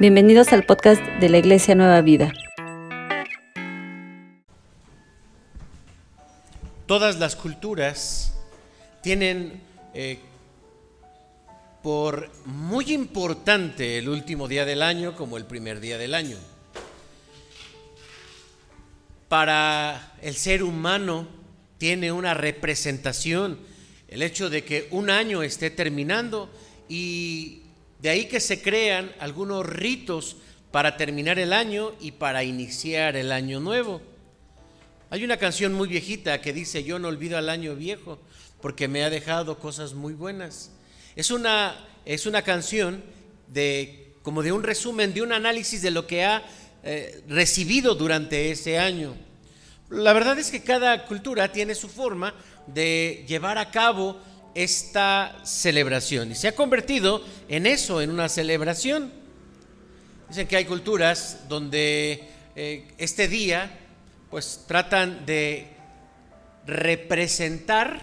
Bienvenidos al podcast de la Iglesia Nueva Vida. Todas las culturas tienen eh, por muy importante el último día del año como el primer día del año. Para el ser humano tiene una representación el hecho de que un año esté terminando y de ahí que se crean algunos ritos para terminar el año y para iniciar el año nuevo. Hay una canción muy viejita que dice, yo no olvido al año viejo porque me ha dejado cosas muy buenas. Es una, es una canción de, como de un resumen, de un análisis de lo que ha eh, recibido durante ese año. La verdad es que cada cultura tiene su forma de llevar a cabo esta celebración y se ha convertido en eso, en una celebración. Dicen que hay culturas donde eh, este día pues tratan de representar,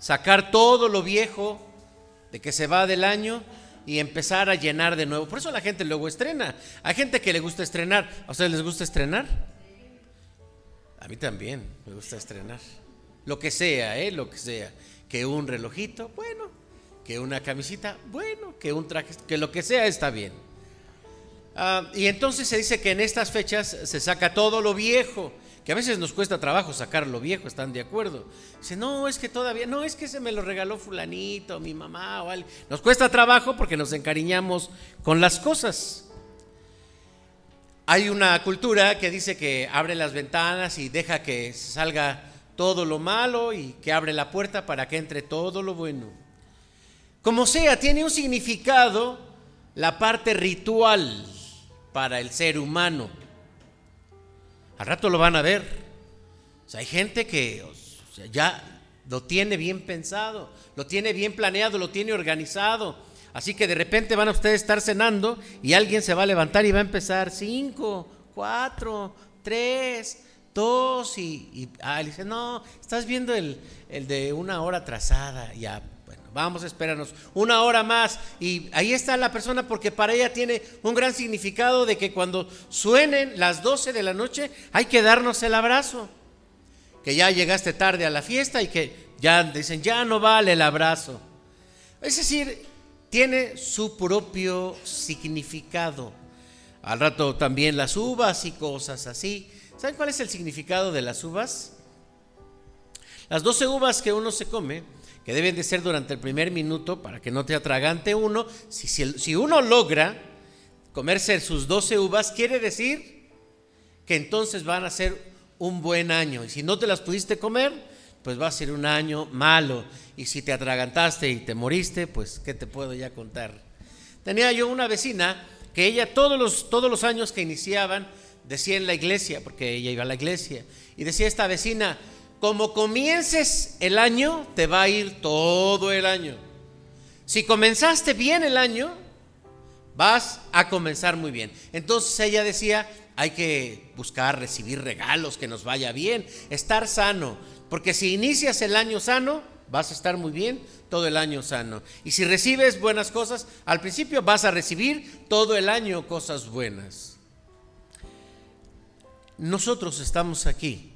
sacar todo lo viejo de que se va del año y empezar a llenar de nuevo. Por eso la gente luego estrena. Hay gente que le gusta estrenar. ¿A ustedes les gusta estrenar? A mí también me gusta estrenar. Lo que sea, ¿eh? Lo que sea que un relojito, bueno, que una camisita, bueno, que un traje, que lo que sea está bien. Ah, y entonces se dice que en estas fechas se saca todo lo viejo, que a veces nos cuesta trabajo sacar lo viejo, ¿están de acuerdo? Dice, no, es que todavía, no, es que se me lo regaló fulanito, mi mamá o algo. Nos cuesta trabajo porque nos encariñamos con las cosas. Hay una cultura que dice que abre las ventanas y deja que salga todo lo malo y que abre la puerta para que entre todo lo bueno. Como sea, tiene un significado la parte ritual para el ser humano. Al rato lo van a ver. hay gente que ya lo tiene bien pensado, lo tiene bien planeado, lo tiene organizado. Así que de repente van a ustedes estar cenando y alguien se va a levantar y va a empezar cinco, cuatro, tres, dos y, ah, dice, no, estás viendo el, de una hora trazada, ya, bueno, vamos a esperarnos una hora más y ahí está la persona porque para ella tiene un gran significado de que cuando suenen las 12 de la noche hay que darnos el abrazo, que ya llegaste tarde a la fiesta y que ya dicen, ya no vale el abrazo. Es decir, tiene su propio significado. Al rato también las uvas y cosas así. ¿Saben cuál es el significado de las uvas? Las 12 uvas que uno se come, que deben de ser durante el primer minuto para que no te atragante uno, si, si, uno logra comerse sus 12 uvas, quiere decir que entonces van a ser un buen año. Y si no te las pudiste comer, pues va a ser un año malo. Y si te atragantaste y te moriste, pues ¿qué te puedo ya contar? Tenía yo una vecina que ella todos los, todos los años que iniciaban, decía en la iglesia, porque ella iba a la iglesia, y decía esta vecina, como comiences el año, te va a ir todo el año. Si comenzaste bien el año, vas a comenzar muy bien. Entonces ella decía, hay que buscar recibir regalos, que nos vaya bien, estar sano, porque si inicias el año sano, vas a estar muy bien todo el año sano. Y si recibes buenas cosas, al principio vas a recibir todo el año cosas buenas. Nosotros estamos aquí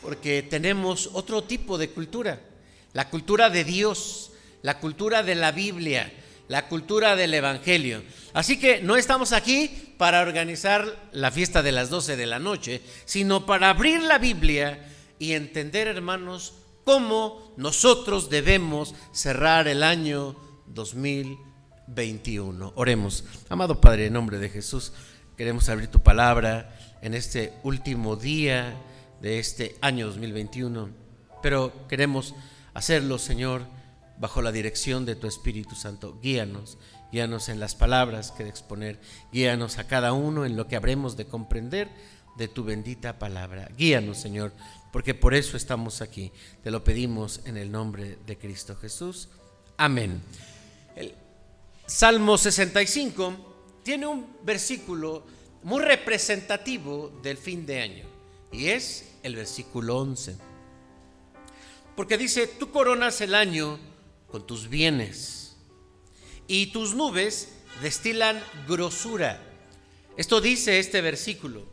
porque tenemos otro tipo de cultura, la cultura de Dios, la cultura de la Biblia, la cultura del Evangelio. Así que no estamos aquí para organizar la fiesta de las 12 de la noche, sino para abrir la Biblia y entender, hermanos, cómo nosotros debemos cerrar el año 2021. Oremos. Amado Padre, en nombre de Jesús, queremos abrir tu palabra en este último día de este año 2021, pero queremos hacerlo, Señor, bajo la dirección de tu Espíritu Santo. Guíanos, guíanos en las palabras que de exponer, guíanos a cada uno en lo que habremos de comprender de tu bendita palabra. Guíanos, Señor, porque por eso estamos aquí. Te lo pedimos en el nombre de Cristo Jesús. Amén. El Salmo 65 tiene un versículo muy representativo del fin de año y es el versículo 11. Porque dice, tú coronas el año con tus bienes y tus nubes destilan grosura. Esto dice este versículo.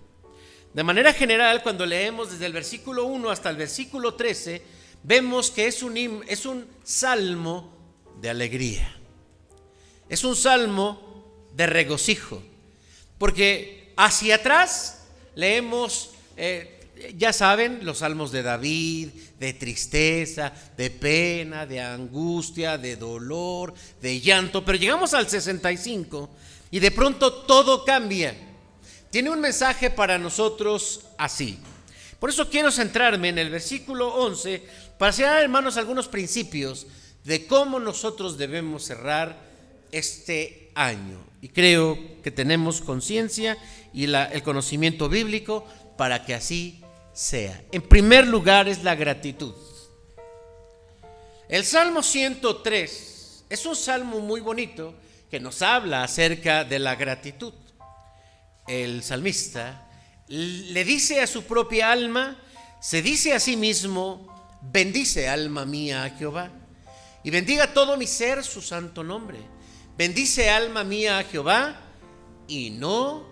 De manera general, cuando leemos desde el versículo 1 hasta el versículo 13, vemos que es un, es un salmo de alegría. Es un salmo de regocijo. Porque hacia atrás leemos, eh, ya saben, los salmos de David, de tristeza, de pena, de angustia, de dolor, de llanto. Pero llegamos al 65 y de pronto todo cambia. Tiene un mensaje para nosotros así. Por eso quiero centrarme en el versículo 11 para enseñar, hermanos, algunos principios de cómo nosotros debemos cerrar este año. Y creo que tenemos conciencia y el conocimiento bíblico para que así sea. En primer lugar es la gratitud. El Salmo 103 es un salmo muy bonito que nos habla acerca de la gratitud. El salmista le dice a su propia alma, se dice a sí mismo, bendice alma mía a Jehová y bendiga todo mi ser su santo nombre. Bendice alma mía a Jehová y no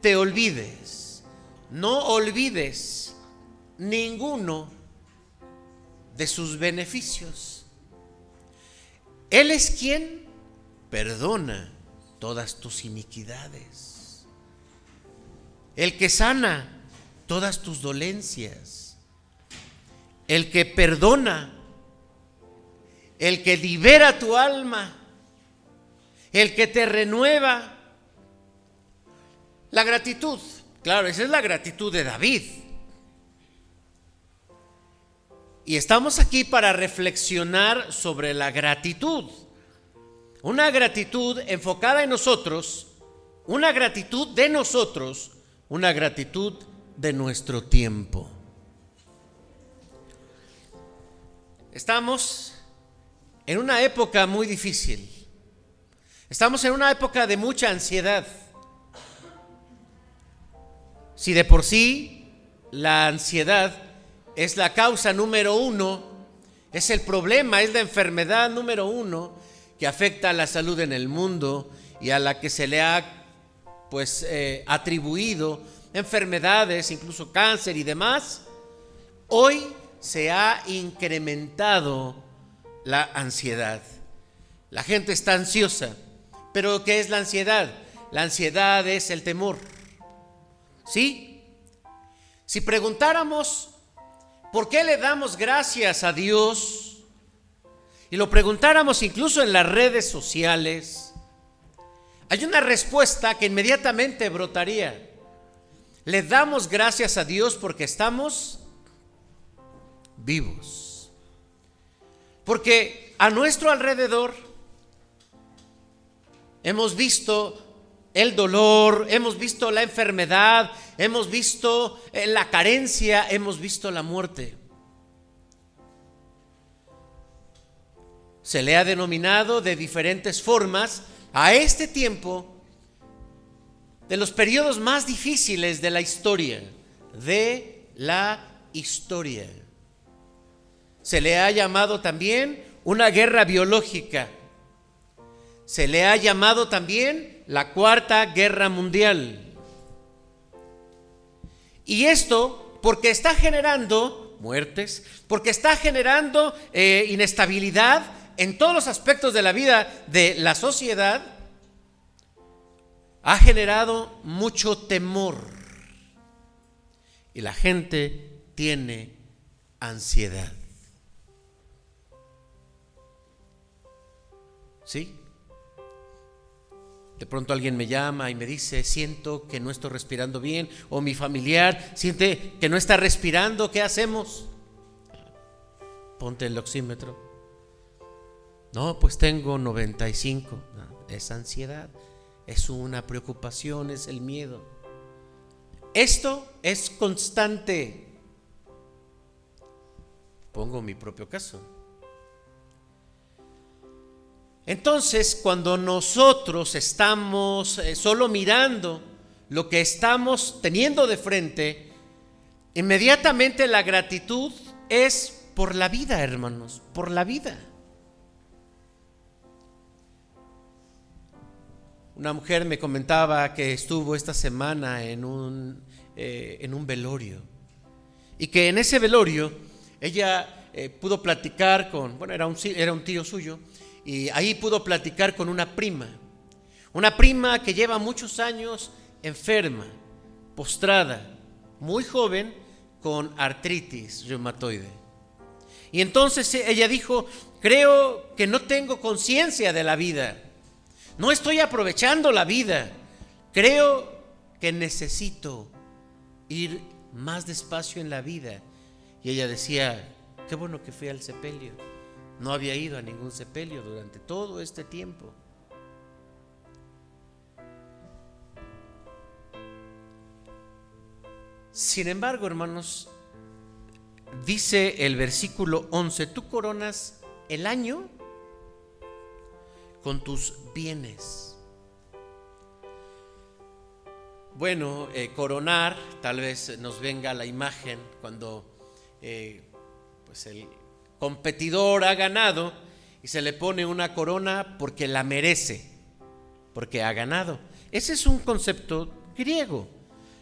te olvides, no olvides ninguno de sus beneficios. Él es quien perdona todas tus iniquidades. El que sana todas tus dolencias. El que perdona. El que libera tu alma el que te renueva. La gratitud, claro, esa es la gratitud de David. Y estamos aquí para reflexionar sobre la gratitud. Una gratitud enfocada en nosotros, una gratitud de nosotros, una gratitud de nuestro tiempo. Estamos en una época muy difícil. Estamos en una época de mucha ansiedad. Si de por sí la ansiedad es la causa número uno, es el problema, es la enfermedad número uno que afecta a la salud en el mundo y a la que se le ha pues eh, atribuido enfermedades, incluso cáncer y demás, hoy se ha incrementado la ansiedad. La gente está ansiosa. Pero ¿qué es la ansiedad? La ansiedad es el temor. ¿Sí? Si preguntáramos por qué le damos gracias a Dios y lo preguntáramos incluso en las redes sociales, hay una respuesta que inmediatamente brotaría. Le damos gracias a Dios porque estamos vivos. Porque a nuestro alrededor hemos visto el dolor, hemos visto la enfermedad, hemos visto eh, la carencia, hemos visto la muerte. Se le ha denominado de diferentes formas a este tiempo de los periodos más difíciles de la historia, de la historia. Se le ha llamado también una guerra biológica se le ha llamado también la Cuarta Guerra Mundial. Y esto porque está generando muertes, porque está generando eh, inestabilidad en todos los aspectos de la vida de la sociedad, ha generado mucho temor. Y la gente tiene ansiedad. ¿Sí? De pronto alguien me llama y me dice, siento que no estoy respirando bien, o mi familiar siente que no está respirando, ¿qué hacemos? Ponte el oxímetro. No, pues tengo 95. es ansiedad, es una preocupación, es el miedo. Esto es constante. Pongo mi propio caso. Entonces, cuando nosotros estamos eh, solo mirando lo que estamos teniendo de frente, inmediatamente la gratitud es por la vida, hermanos, por la vida. Una mujer me comentaba que estuvo esta semana en un, eh, en un velorio y que en ese velorio ella eh, pudo platicar con, bueno, era un, era un tío suyo, y ahí pudo platicar con una prima, una prima que lleva muchos años enferma, postrada, muy joven, con artritis reumatoide. Y entonces ella dijo, creo que no tengo conciencia de la vida, no estoy aprovechando la vida, creo que necesito ir más despacio en la vida. Y ella decía, qué bueno que fui al sepelio. No había ido a ningún sepelio durante todo este tiempo. Sin embargo, hermanos, dice el versículo 11, tú coronas el año con tus bienes. Bueno, eh, coronar, tal vez nos venga la imagen cuando eh, pues el competidor ha ganado y se le pone una corona porque la merece, porque ha ganado. Ese es un concepto griego.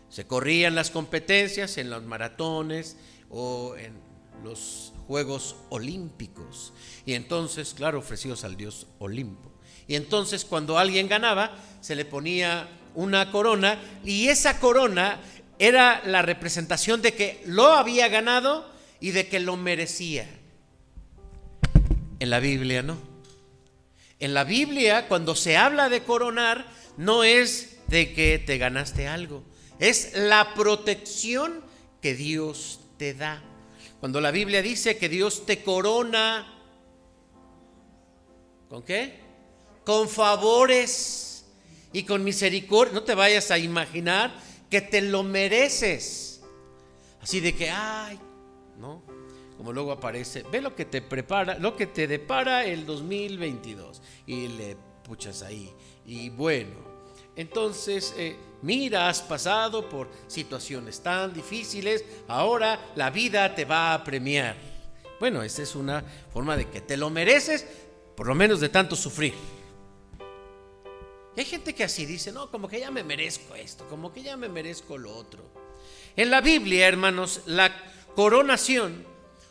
Se corrían las competencias en los maratones o en los Juegos Olímpicos. Y entonces, claro, ofrecidos al dios Olimpo. Y entonces cuando alguien ganaba, se le ponía una corona y esa corona era la representación de que lo había ganado y de que lo merecía. En la Biblia no. En la Biblia, cuando se habla de coronar, no es de que te ganaste algo, es la protección que Dios te da. Cuando la Biblia dice que Dios te corona, ¿con qué? Con favores y con misericordia. No te vayas a imaginar que te lo mereces. Así de que, ay, ¿no? Como luego aparece, ve lo que te prepara, lo que te depara el 2022 y le puchas ahí. Y bueno, entonces, eh, mira, has pasado por situaciones tan difíciles, ahora la vida te va a premiar. Bueno, esa es una forma de que te lo mereces, por lo menos de tanto sufrir. Y hay gente que así dice, no, como que ya me merezco esto, como que ya me merezco lo otro. En la Biblia, hermanos, la coronación,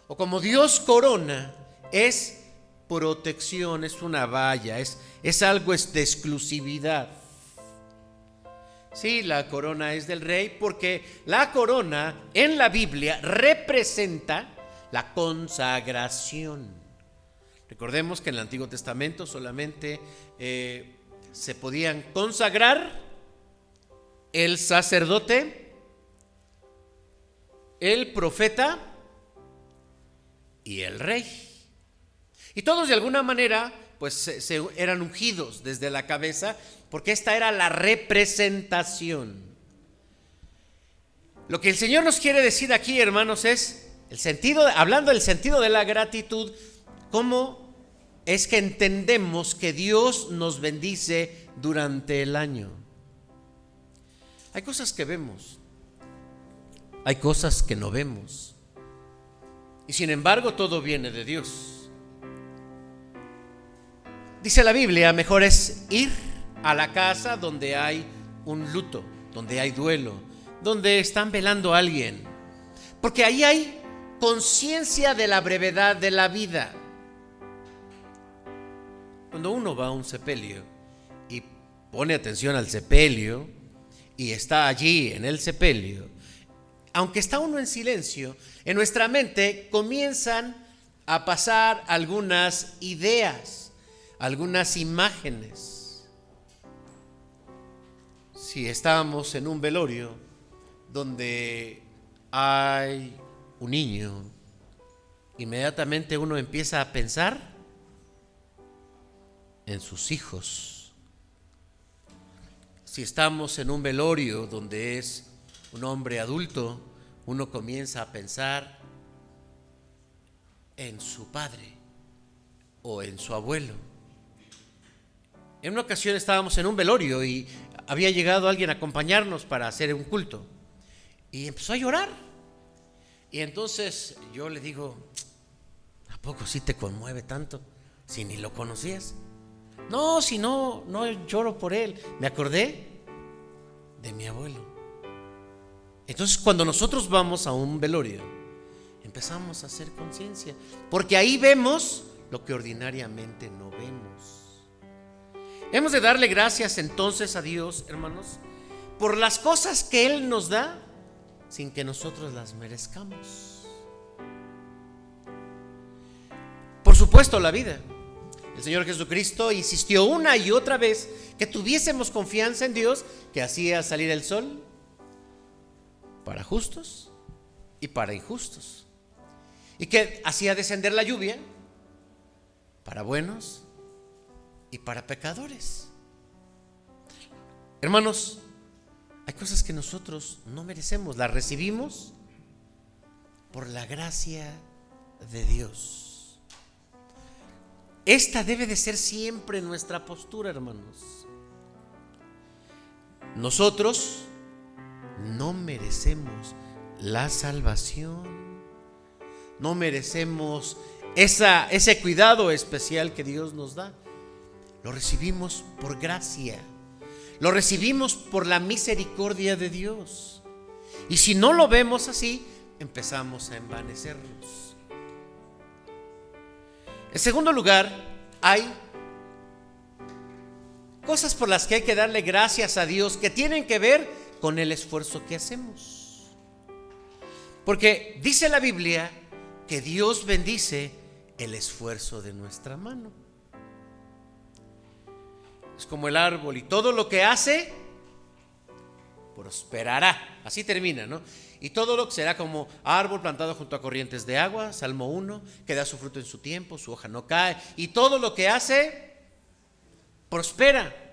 o como Dios corona, es protección, es una valla, es, es algo es de exclusividad. Sí, la corona es del rey porque la corona en la Biblia representa la consagración. Recordemos que en el Antiguo Testamento solamente eh, se podían consagrar el sacerdote, el profeta y el rey. Y todos de alguna manera pues se, eran ungidos desde la cabeza porque esta era la representación. Lo que el Señor nos quiere decir aquí, hermanos, es el sentido, hablando del sentido de la gratitud, cómo es que entendemos que Dios nos bendice durante el año. Hay cosas que vemos, hay cosas que no vemos. Y sin embargo todo viene de Dios. Dice la Biblia, mejor es ir a la casa donde hay un luto, donde hay duelo, donde están velando a alguien. Porque ahí hay conciencia de la brevedad de la vida. Cuando uno va a un sepelio y pone atención al sepelio y está allí en el sepelio, aunque está uno en silencio, en nuestra mente comienzan a pasar algunas ideas, algunas imágenes. Si estamos en un velorio donde hay un niño, inmediatamente uno empieza a pensar en sus hijos. Si estamos en un velorio donde es un hombre adulto, uno comienza a pensar en su padre o en su abuelo. En una ocasión estábamos en un velorio y había llegado alguien a acompañarnos para hacer un culto y empezó a llorar. Y entonces yo le digo, ¿a poco sí te conmueve tanto si ni lo conocías? No, si no, no lloro por él. Me acordé de mi abuelo. Entonces cuando nosotros vamos a un velorio, empezamos a hacer conciencia. Porque ahí vemos lo que ordinariamente no vemos. Hemos de darle gracias entonces a Dios, hermanos, por las cosas que Él nos da sin que nosotros las merezcamos. Por supuesto, la vida. El Señor Jesucristo insistió una y otra vez que tuviésemos confianza en Dios que hacía salir el sol para justos y para injustos. Y que hacía descender la lluvia para buenos y para pecadores. Hermanos, hay cosas que nosotros no merecemos, las recibimos por la gracia de Dios. Esta debe de ser siempre nuestra postura, hermanos. Nosotros no merecemos la salvación, no merecemos esa, ese cuidado especial que Dios nos da. Lo recibimos por gracia. Lo recibimos por la misericordia de Dios. Y si no lo vemos así, empezamos a envanecernos. En segundo lugar, hay cosas por las que hay que darle gracias a Dios que tienen que ver con el esfuerzo que hacemos. Porque dice la Biblia que Dios bendice el esfuerzo de nuestra mano. Es como el árbol y todo lo que hace prosperará. Así termina, ¿no? Y todo lo que será como árbol plantado junto a corrientes de agua, Salmo 1, que da su fruto en su tiempo, su hoja no cae. Y todo lo que hace prospera.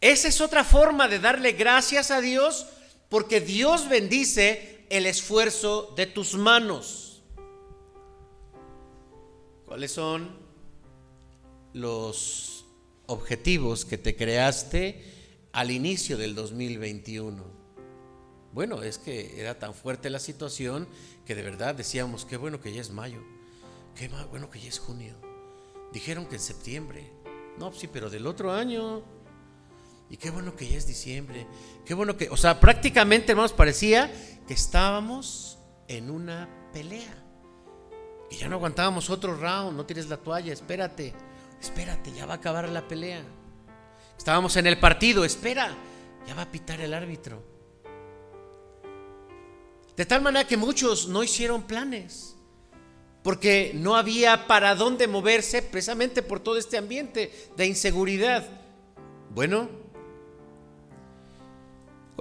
Esa es otra forma de darle gracias a Dios porque Dios bendice el esfuerzo de tus manos. ¿Cuáles son los objetivos que te creaste al inicio del 2021. Bueno, es que era tan fuerte la situación que de verdad decíamos, qué bueno que ya es mayo, qué bueno que ya es junio. Dijeron que en septiembre. No, sí, pero del otro año. Y qué bueno que ya es diciembre. Qué bueno que, o sea, prácticamente, hermanos, parecía que estábamos en una pelea. Y ya no aguantábamos otro round, no tires la toalla, espérate espérate, ya va a acabar la pelea. Estábamos en el partido, espera, ya va a pitar el árbitro. De tal manera que muchos no hicieron planes, porque no había para dónde moverse precisamente por todo este ambiente de inseguridad. Bueno,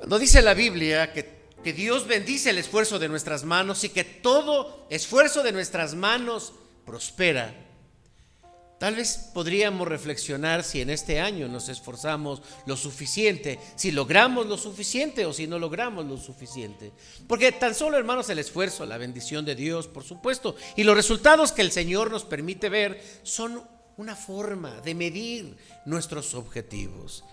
cuando dice la Biblia que, que Dios bendice el esfuerzo de nuestras manos y que todo esfuerzo de nuestras manos prospera, Tal vez podríamos reflexionar si en este año nos esforzamos lo suficiente, si logramos lo suficiente o si no logramos lo suficiente. Porque tan solo, hermanos, el esfuerzo, la bendición de Dios, por supuesto, y los resultados que el Señor nos permite ver son una forma de medir nuestros objetivos.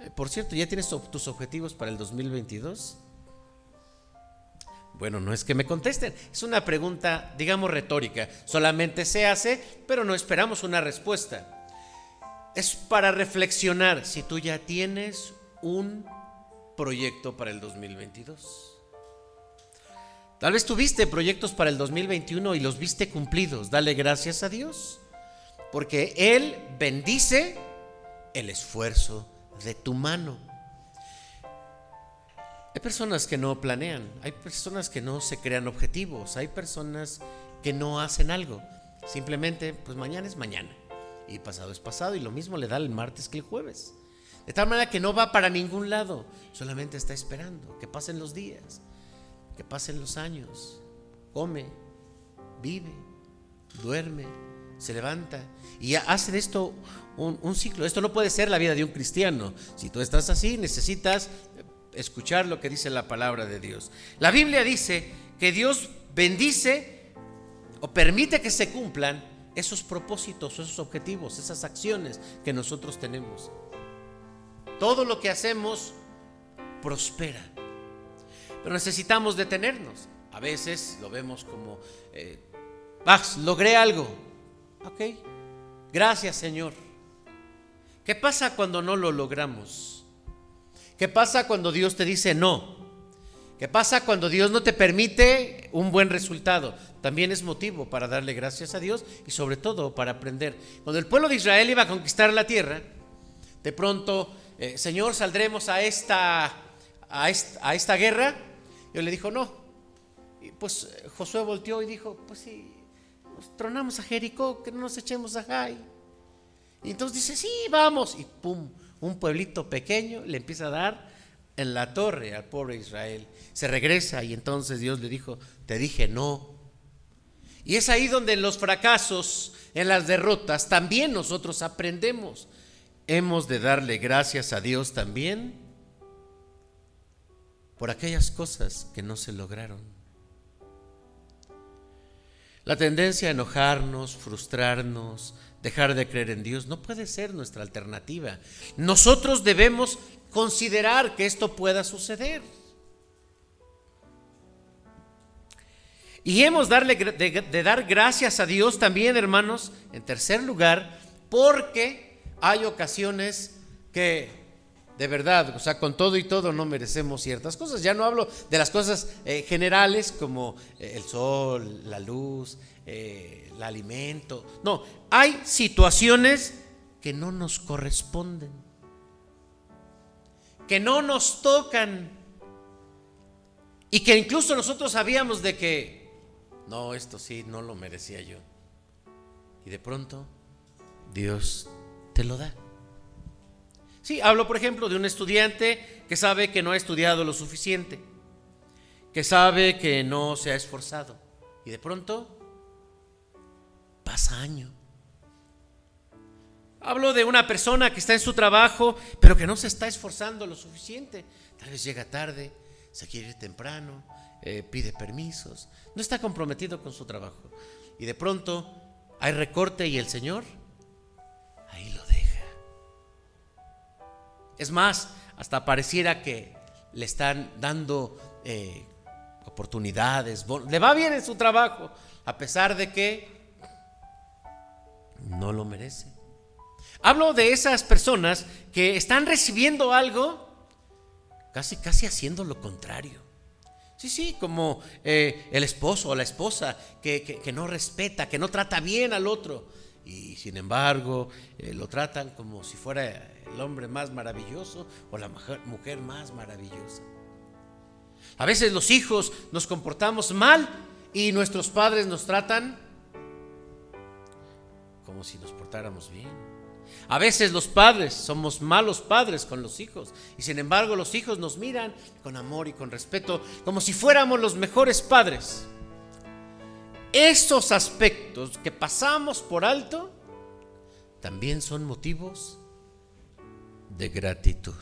Eh, por cierto, ¿ya tienes tus objetivos para el 2022? Bueno, no es que me contesten, es una pregunta, digamos, retórica. Solamente se hace, pero no esperamos una respuesta. Es para reflexionar si tú ya tienes un proyecto para el 2022. Tal vez tuviste proyectos para el 2021 y los viste cumplidos. Dale gracias a Dios, porque Él bendice el esfuerzo de tu mano. Hay personas que no planean, hay personas que no se crean objetivos, hay personas que no hacen algo. Simplemente, pues mañana es mañana y pasado es pasado y lo mismo le da el martes que el jueves. De tal manera que no va para ningún lado, solamente está esperando que pasen los días, que pasen los años, come, vive, duerme, se levanta y hace de esto un, ciclo. Esto no puede ser la vida de un cristiano. Si tú estás así, necesitas escuchar lo que dice la palabra de Dios. La Biblia dice que Dios bendice o permite que se cumplan esos propósitos, esos objetivos, esas acciones que nosotros tenemos. Todo lo que hacemos prospera. Pero necesitamos detenernos. A veces lo vemos como, eh, logré algo. Ok, Gracias Señor. ¿Qué pasa cuando no lo logramos? ¿Qué pasa cuando Dios te dice no? ¿Qué pasa cuando Dios no te permite un buen resultado? También es motivo para darle gracias a Dios y sobre todo para aprender. Cuando el pueblo de Israel iba a conquistar la tierra, de pronto, eh, Señor, saldremos a esta, a guerra. Y él le dijo, no. Y pues Josué volteó y dijo, pues si tronamos a Jericó, que no nos echemos a Jai. Y entonces dice, sí, vamos. Y pum, un pueblito pequeño le empieza a dar en la torre al pobre Israel. Se regresa y entonces Dios le dijo, te dije no. Y es ahí donde en los fracasos, en las derrotas, también nosotros aprendemos. Hemos de darle gracias a Dios también por aquellas cosas que no se lograron. La tendencia a enojarnos, frustrarnos, dejar de creer en Dios no puede ser nuestra alternativa. Nosotros debemos considerar que esto pueda suceder. Y hemos darle, de, dar gracias a Dios también, hermanos, en tercer lugar, porque hay ocasiones que de verdad, o sea, con todo y todo no merecemos ciertas cosas. Ya no hablo de las cosas eh, generales como eh, el sol, la luz, eh, el alimento. No, hay situaciones que no nos corresponden que no nos tocan y que incluso nosotros sabíamos de que, no, esto sí, no lo merecía yo. Y de pronto Dios te lo da. Sí, hablo por ejemplo de un estudiante que sabe que no ha estudiado lo suficiente, que sabe que no se ha esforzado y de pronto pasa año Hablo de una persona que está en su trabajo, pero que no se está esforzando lo suficiente. Tal vez llega tarde, se quiere ir temprano, eh, pide permisos, no está comprometido con su trabajo. Y de pronto hay recorte y el Señor ahí lo. Es más, hasta pareciera que le están dando eh, oportunidades, le va bien en su trabajo, a pesar de que no lo merece. Hablo de esas personas que están recibiendo algo casi, casi haciendo lo contrario. Sí, sí, como eh, el esposo o la esposa que, no respeta, que no trata bien al otro. Y sin embargo, eh, lo tratan como si fuera el hombre más maravilloso o la mujer más maravillosa. A veces los hijos nos comportamos mal y nuestros padres nos tratan como si nos portáramos bien. A veces los padres somos malos padres con los hijos y sin embargo los hijos nos miran con amor y con respeto como si fuéramos los mejores padres. Esos aspectos que pasamos por alto también son motivos de gratitud.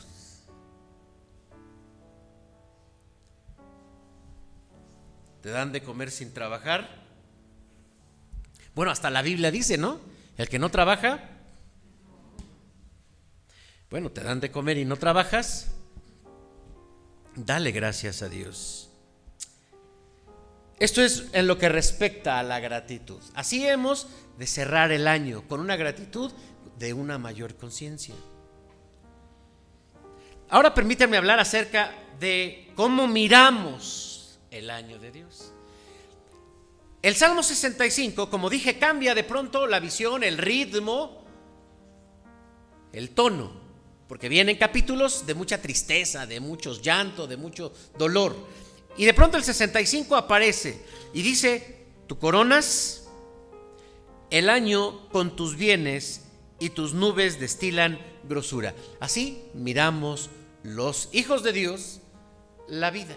¿Te dan de comer sin trabajar? Bueno, hasta la Biblia dice, ¿no? El que no trabaja, bueno, te dan de comer y no trabajas, dale gracias a Dios. Esto es en lo que respecta a la gratitud. Así hemos de cerrar el año con una gratitud de una mayor conciencia. Ahora permítanme hablar acerca de cómo miramos el año de Dios. El Salmo 65, como dije, cambia de pronto la visión, el ritmo, el tono porque vienen capítulos de mucha tristeza, de muchos llanto, de mucho dolor. Y de pronto el 65 aparece y dice, tú coronas el año con tus bienes y tus nubes destilan grosura. Así miramos los hijos de Dios la vida.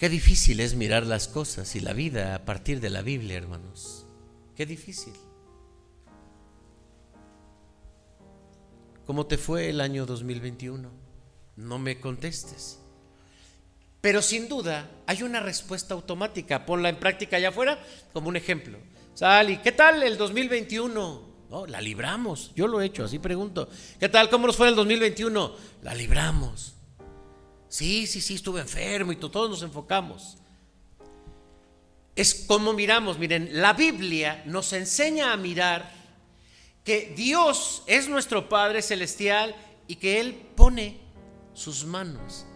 Qué difícil es mirar las cosas y la vida a partir de la Biblia, hermanos. Qué difícil. ¿Cómo te fue el año 2021? No me contestes. Pero sin duda hay una respuesta automática. Ponla en práctica allá afuera como un ejemplo. Sally, ¿qué tal el 2021? No, la libramos. Yo lo he hecho, así pregunto. ¿Qué tal? ¿Cómo nos fue el 2021? La libramos. Sí, sí, sí, estuve enfermo y todos nos enfocamos. es como miramos. Miren, la Biblia nos enseña a mirar que Dios es nuestro Padre Celestial y que Él pone sus manos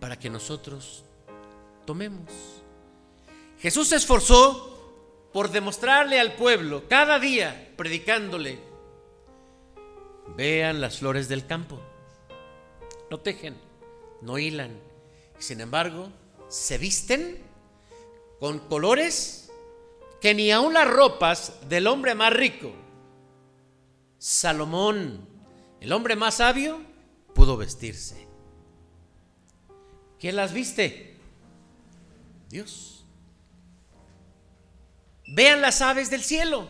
para que nosotros tomemos. Jesús se esforzó por demostrarle al pueblo cada día, predicándole, vean las flores del campo, no tejen, no hilan, sin embargo, se visten con colores que ni aun las ropas del hombre más rico, Salomón, el hombre más sabio, pudo vestirse. ¿Quién las viste? Dios. Vean las aves del cielo.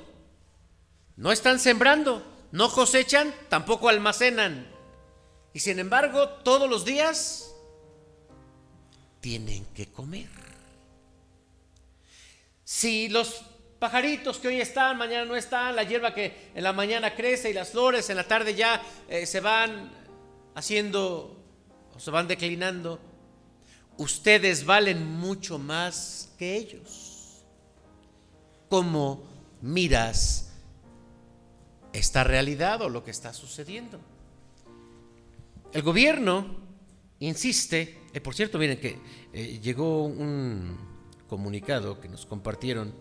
No están sembrando, no cosechan, tampoco almacenan. Y sin embargo, todos los días tienen que comer. Si los pajaritos que hoy están, mañana no están, la hierba que en la mañana crece y las flores en la tarde ya eh, se van haciendo o se van declinando, ustedes valen mucho más que ellos. ¿Cómo miras esta realidad o lo que está sucediendo? El gobierno insiste, eh, por cierto, miren que eh, llegó un comunicado que nos compartieron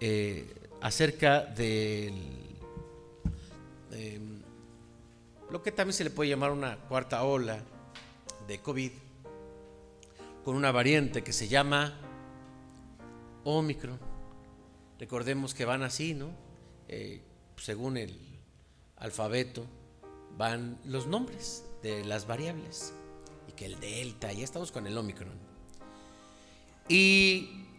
eh, acerca de em, lo que también se le puede llamar una cuarta ola de COVID, con una variante que se llama Omicron. Recordemos que van así, ¿no? Eh, según el alfabeto, van los nombres de las variables. Y que el delta, ya estamos con el Omicron. Y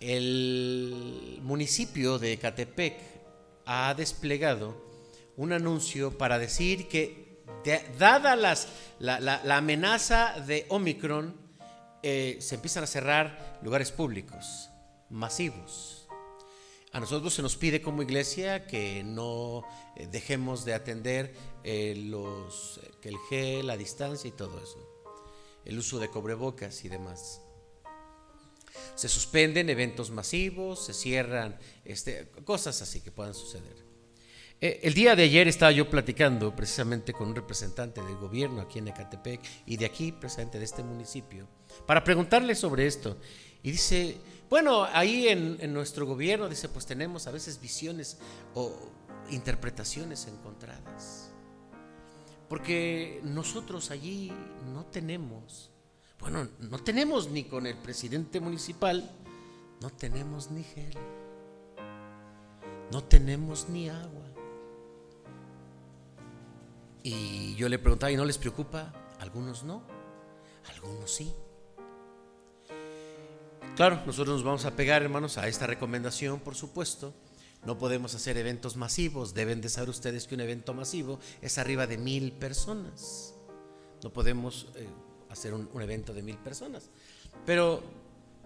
el municipio de Catepec ha desplegado un anuncio para decir que, dada las, la, amenaza de Omicron, eh, se empiezan a cerrar lugares públicos masivos. A nosotros se nos pide como iglesia que no eh, dejemos de atender eh, los, que el gel, la distancia y todo eso el uso de cobrebocas y demás. Se suspenden eventos masivos, se cierran este, cosas así que puedan suceder. Eh, el día de ayer estaba yo platicando precisamente con un representante del gobierno aquí en Ecatepec y de aquí, precisamente de este municipio, para preguntarle sobre esto. Y dice, bueno, ahí en, en nuestro gobierno, dice, pues tenemos a veces visiones o interpretaciones encontradas. Porque nosotros allí no tenemos, bueno, no tenemos ni con el presidente municipal, no tenemos ni gel, no tenemos ni agua. Y yo le preguntaba, ¿y no les preocupa? Algunos no, algunos sí. Claro, nosotros nos vamos a pegar, hermanos, a esta recomendación, por supuesto no podemos hacer eventos masivos. Deben de saber ustedes que un evento masivo es arriba de mil personas. No podemos eh, hacer un, evento de mil personas. Pero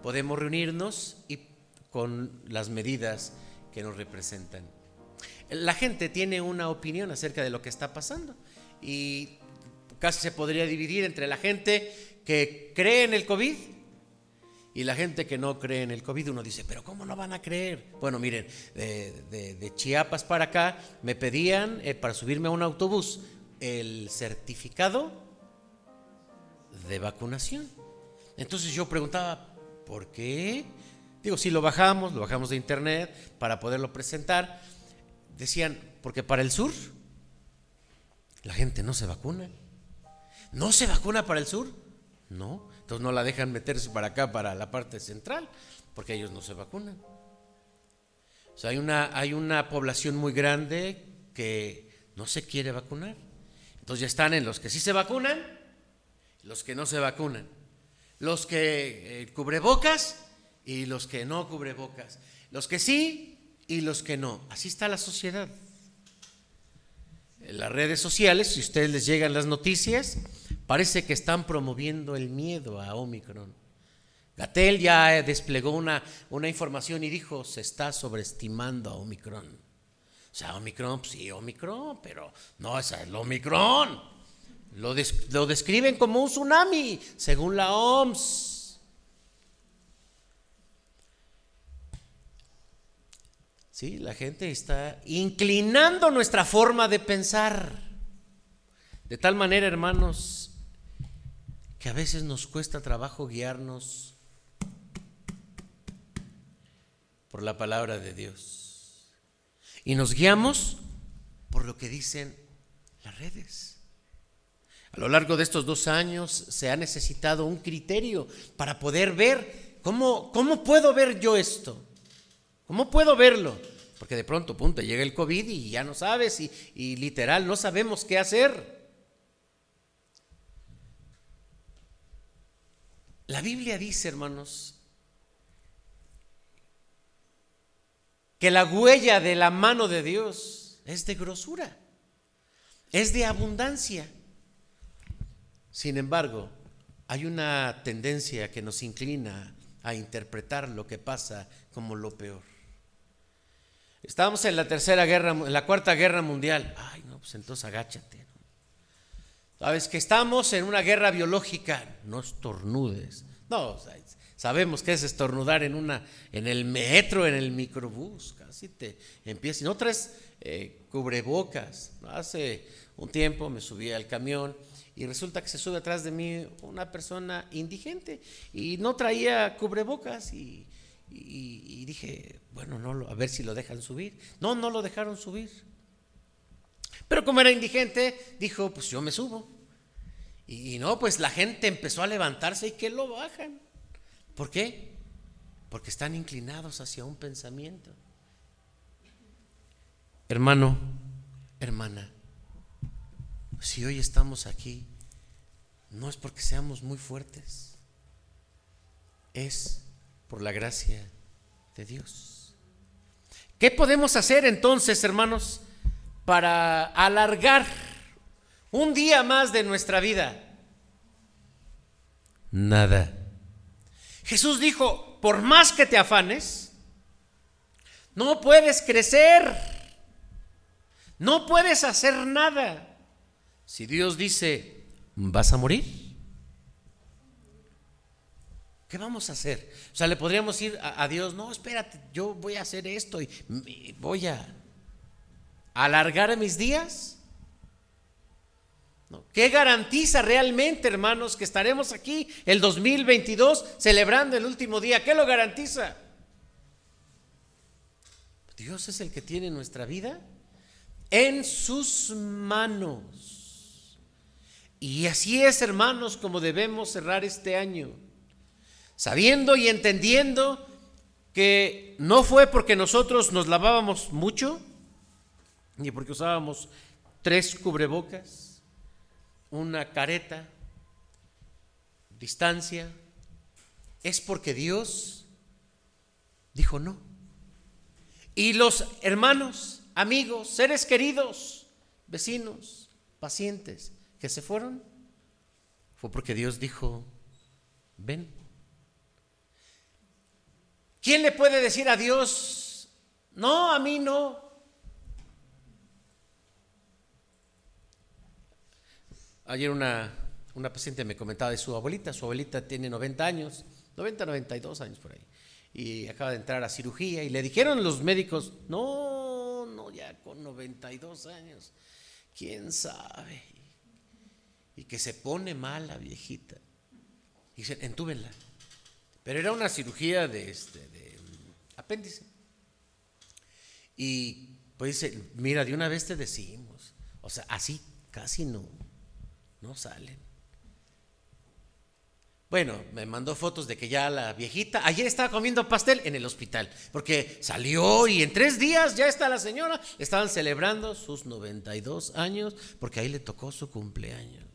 podemos reunirnos y con las medidas que nos representan. La gente tiene una opinión acerca de lo que está pasando y casi se podría dividir entre la gente que cree en el COVID y la gente que no cree en el COVID, uno dice, pero ¿cómo no van a creer? Bueno, miren, de, Chiapas para acá me pedían eh, para subirme a un autobús el certificado de vacunación. Entonces yo preguntaba, ¿por qué? Digo, si lo bajamos, lo bajamos de internet para poderlo presentar. Decían, porque para el sur la gente no se vacuna. ¿No se vacuna para el sur? No. Entonces no la dejan meterse para acá, para la parte central, porque ellos no se vacunan. O sea, hay una, hay una población muy grande que no se quiere vacunar. Entonces ya están en los que sí se vacunan, los que no se vacunan, los que eh, cubrebocas y los que no cubrebocas, los que sí y los que no. Así está la sociedad. En las redes sociales, si ustedes les llegan las noticias, Parece que están promoviendo el miedo a Omicron. Gatel ya desplegó una, una información y dijo, se está sobreestimando a Omicron. O sea, Omicron, pues sí, Omicron, pero no es el Omicron. Lo, lo describen como un tsunami, según la OMS. Sí, la gente está inclinando nuestra forma de pensar. De tal manera, hermanos, que a veces nos cuesta trabajo guiarnos por la palabra de Dios. Y nos guiamos por lo que dicen las redes. A lo largo de estos dos años se ha necesitado un criterio para poder ver cómo, cómo puedo ver yo esto. ¿Cómo puedo verlo? Porque de pronto, punto, llega el COVID y ya no sabes y, y literal no sabemos qué hacer. La Biblia dice, hermanos, que la huella de la mano de Dios es de grosura, es de abundancia. Sin embargo, hay una tendencia que nos inclina a interpretar lo que pasa como lo peor. Estamos en la tercera guerra, en la cuarta guerra mundial. Ay, no, pues entonces agáchate. Sabes que estamos en una guerra biológica, no estornudes. No, sabemos que es estornudar en una, en el metro, en el microbús, casi te empieza. Y no traes eh, cubrebocas. Hace un tiempo me subí al camión y resulta que se sube atrás de mí una persona indigente y no traía cubrebocas y y, dije, bueno, no, a ver si lo dejan subir. No, no lo dejaron subir. Pero como era indigente, dijo, pues yo me subo. Y, no, pues la gente empezó a levantarse y que lo bajan. ¿Por qué? Porque están inclinados hacia un pensamiento. Hermano, hermana, si hoy estamos aquí, no es porque seamos muy fuertes, es por la gracia de Dios. ¿Qué podemos hacer entonces, hermanos, para alargar un día más de nuestra vida? Nada. Jesús dijo, por más que te afanes, no puedes crecer, no puedes hacer nada. Si Dios dice, vas a morir, ¿Qué vamos a hacer? O sea, le podríamos ir a, Dios, no, espérate, yo voy a hacer esto y voy a alargar mis días. ¿Qué garantiza realmente, hermanos, que estaremos aquí el 2022 celebrando el último día? ¿Qué lo garantiza? Dios es el que tiene nuestra vida en sus manos. Y así es, hermanos, como debemos cerrar este año sabiendo y entendiendo que no fue porque nosotros nos lavábamos mucho, ni porque usábamos tres cubrebocas, una careta, distancia, es porque Dios dijo no. Y los hermanos, amigos, seres queridos, vecinos, pacientes que se fueron, fue porque Dios dijo, ven. ¿Quién le puede decir a Dios, no, a mí no? Ayer una, una paciente me comentaba de su abuelita, su abuelita tiene 90 años, 90, 92 años por ahí, y acaba de entrar a cirugía y le dijeron los médicos, no, no, ya con 92 años, quién sabe, y que se pone mal la viejita. Y dicen, entúbenla. Pero era una cirugía de, este, de apéndice. Y pues dice, mira, de una vez te decimos. O sea, así casi no, no salen. Bueno, me mandó fotos de que ya la viejita, ayer estaba comiendo pastel en el hospital, porque salió y en tres días ya está la señora, estaban celebrando sus 92 años, porque ahí le tocó su cumpleaños.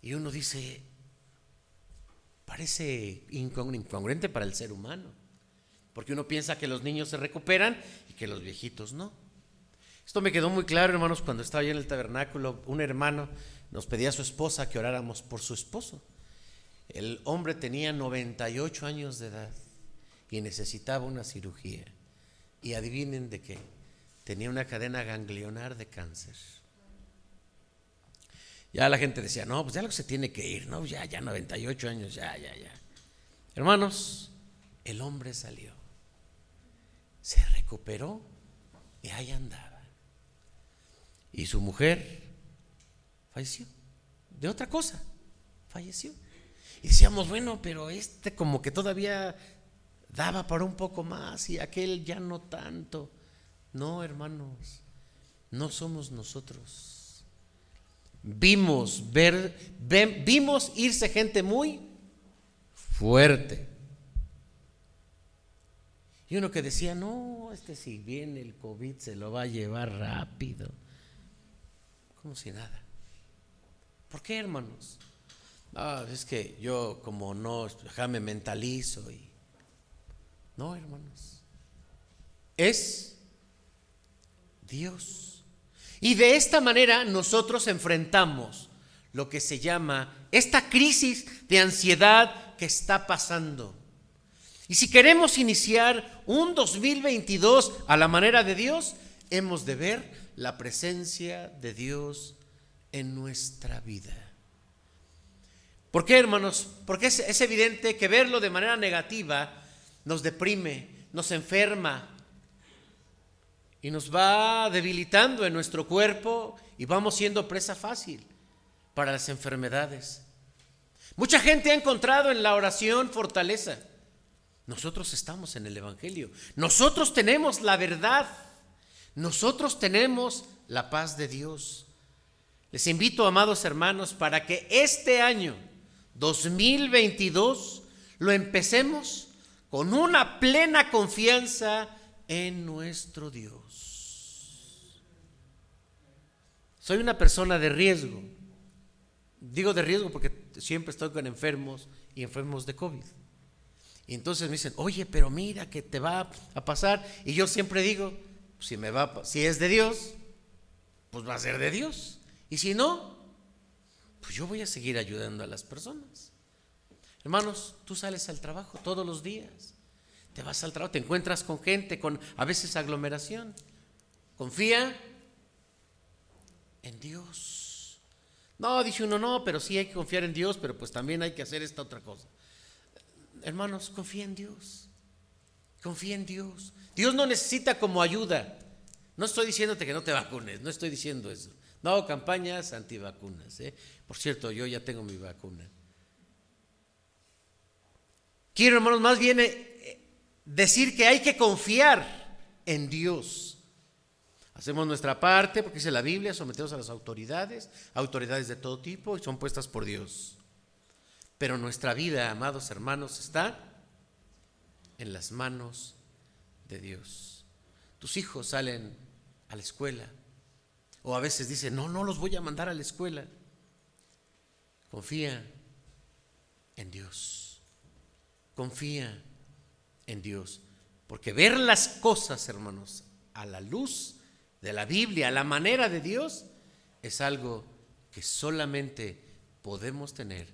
Y uno dice, parece incongruente para el ser humano, porque uno piensa que los niños se recuperan y que los viejitos no. Esto me quedó muy claro, hermanos, cuando estaba yo en el tabernáculo, un hermano nos pedía a su esposa que oráramos por su esposo. El hombre tenía 98 años de edad y necesitaba una cirugía. Y adivinen de qué, tenía una cadena ganglionar de cáncer. Ya la gente decía, no, pues ya lo que se tiene que ir, no, ya, ya 98 años, ya, ya, ya. Hermanos, el hombre salió. se recuperó y ahí andaba. Y su mujer falleció. De otra cosa, falleció. Y decíamos, bueno, pero este como que todavía daba para un poco más y aquel ya no tanto. No, hermanos, no somos nosotros. Vimos ver, vimos irse gente muy fuerte. Y uno que decía, no, este si viene el COVID se lo va a llevar rápido. Como si nada. ¿Por qué, hermanos? Ah, es que yo como no, ya me mentalizo y... No, hermanos. Es Dios. Y de esta manera nosotros enfrentamos lo que se llama esta crisis de ansiedad que está pasando. Y si queremos iniciar un 2022 a la manera de Dios, hemos de ver la presencia de Dios en nuestra vida. ¿Por qué, hermanos? Porque es, es evidente que verlo de manera negativa nos deprime, nos enferma y nos va debilitando en nuestro cuerpo y vamos siendo presa fácil para las enfermedades. Mucha gente ha encontrado en la oración fortaleza. Nosotros estamos en el Evangelio. Nosotros tenemos la verdad. Nosotros tenemos la paz de Dios. Les invito, amados hermanos, para que este año 2022 lo empecemos con una plena confianza en nuestro Dios. Soy una persona de riesgo. Digo de riesgo porque siempre estoy con enfermos y enfermos de COVID. Y entonces me dicen, oye, pero mira que te va a pasar. Y yo siempre digo, si, me va, si es de Dios, pues va a ser de Dios. Y si no, pues yo voy a seguir ayudando a las personas. Hermanos, tú sales al trabajo todos los días. Te vas al trabajo, te encuentras con gente, con a veces aglomeración. Confía en Dios. No, dice uno, no, pero sí hay que confiar en Dios, pero pues también hay que hacer esta otra cosa. Hermanos, confía en Dios. Confía en Dios. Dios no necesita como ayuda. No estoy diciéndote que no te vacunes, no estoy diciendo eso. No campañas antivacunas. ¿eh? Por cierto, yo ya tengo mi vacuna. Quiero, hermanos, más bien eh, decir que hay que confiar en Dios. Hacemos nuestra parte, porque dice la Biblia, sometemos a las autoridades, autoridades de todo tipo, y son puestas por Dios. Pero nuestra vida, amados hermanos, está en las manos de Dios. Tus hijos salen a la escuela o a veces dicen, no, no los voy a mandar a la escuela. Confía en Dios. Confía en Dios. Porque ver las cosas, hermanos, a la luz de la Biblia, la manera de Dios, es algo que solamente podemos tener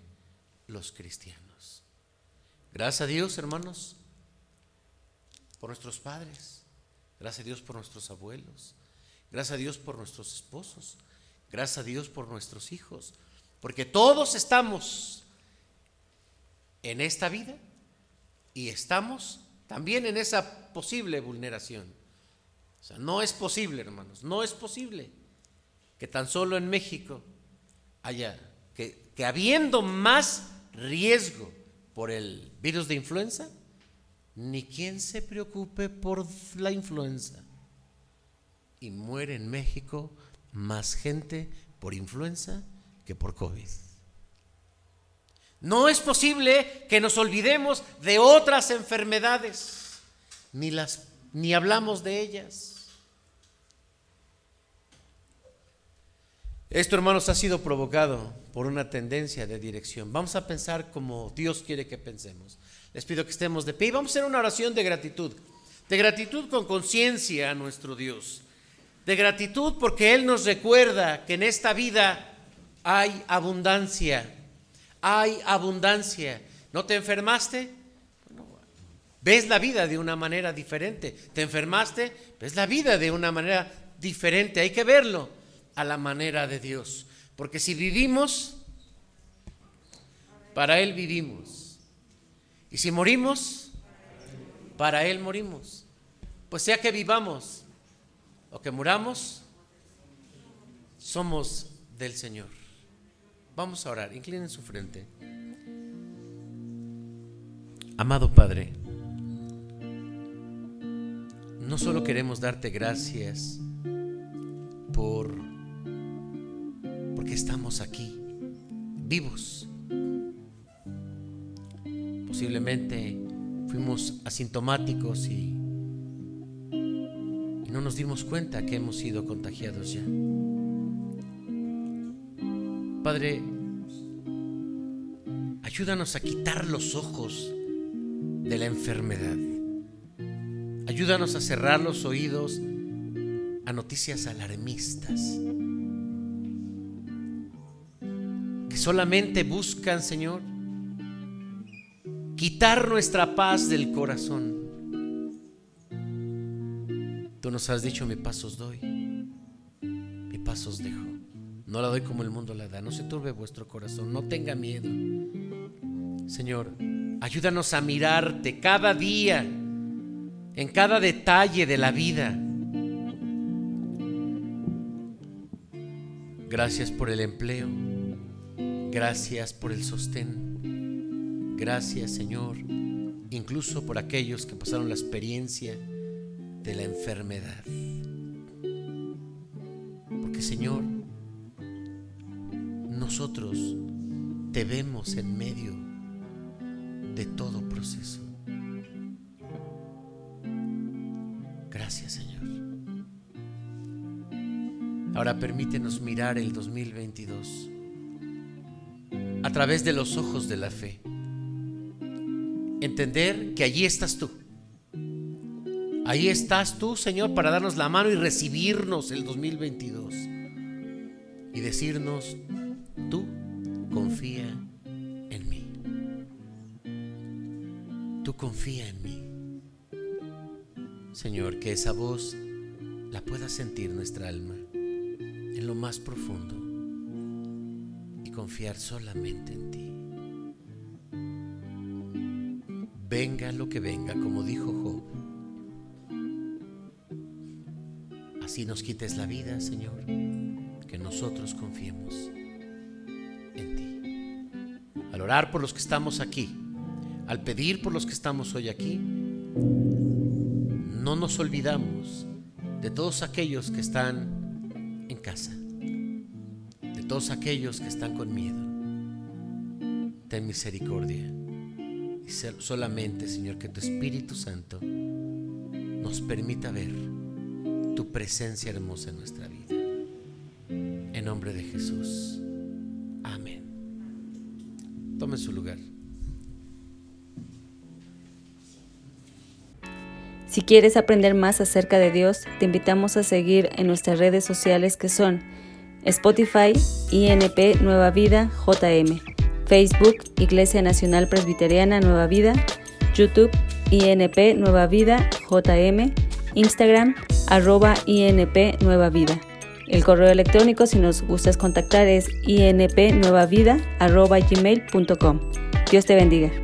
los cristianos. Gracias a Dios, hermanos, por nuestros padres. Gracias a Dios por nuestros abuelos. Gracias a Dios por nuestros esposos. Gracias a Dios por nuestros hijos. Porque todos estamos en esta vida y estamos también en esa posible vulneración. O sea, no es posible, hermanos, no es posible que tan solo en México haya, que, que habiendo más riesgo por el virus de influenza, ni quien se preocupe por la influenza. Y muere en México más gente por influenza que por COVID. No es posible que nos olvidemos de otras enfermedades, ni, las, ni hablamos de ellas. Esto, hermanos, ha sido provocado por una tendencia de dirección. Vamos a pensar como Dios quiere que pensemos. Les pido que estemos de pie y vamos a hacer una oración de gratitud. De gratitud con conciencia a nuestro Dios. De gratitud porque Él nos recuerda que en esta vida hay abundancia. Hay abundancia. ¿No te enfermaste? ves la vida de una manera diferente. ¿Te enfermaste? Ves la vida de una manera diferente. Hay que verlo a la manera de Dios. Porque si vivimos, para Él vivimos. Y si morimos, para Él morimos. Pues sea que vivamos o que muramos, somos del Señor. Vamos a orar, inclinen su frente. Amado Padre, no solo queremos darte gracias por porque estamos aquí vivos. Posiblemente fuimos asintomáticos y no nos dimos cuenta que hemos sido contagiados ya. Padre, ayúdanos a quitar los ojos de la enfermedad. Ayúdanos a cerrar los oídos a noticias alarmistas solamente buscan, Señor, quitar nuestra paz del corazón. Tú nos has dicho, mi pasos doy, mi pasos dejo. No la doy como el mundo la da. No se turbe vuestro corazón, no tenga miedo. Señor, ayúdanos a mirarte cada día, en cada detalle de la vida. Gracias por el empleo. Gracias por el sostén. Gracias, Señor, incluso por aquellos que pasaron la experiencia de la enfermedad. Porque, Señor, nosotros te vemos en medio de todo proceso. Gracias, Señor. Ahora permítenos mirar el 2022 a través de los ojos de la fe. Entender que allí estás tú. Ahí estás tú, Señor, para darnos la mano y recibirnos el 2022. Y decirnos, tú confía en mí. Tú confía en mí. Señor, que esa voz la pueda sentir nuestra alma en lo más profundo confiar solamente en ti. Venga lo que venga, como dijo Job. Así nos quites la vida, Señor, que nosotros confiemos en ti. Al orar por los que estamos aquí, al pedir por los que estamos hoy aquí, no nos olvidamos de todos aquellos que están en casa, todos aquellos que están con miedo. Ten misericordia. Y solamente, Señor, que tu Espíritu Santo nos permita ver tu presencia hermosa en nuestra vida. En nombre de Jesús. Amén. Tome su lugar. Si quieres aprender más acerca de Dios, te invitamos a seguir en nuestras redes sociales que son Spotify, INP Nueva Vida, JM, Facebook, Iglesia Nacional Presbiteriana Nueva Vida, YouTube, INP Nueva Vida, JM, Instagram, arroba INP Nueva Vida. El correo electrónico si nos gustas contactar es inpnuevavida arroba gmail.com. Dios te bendiga.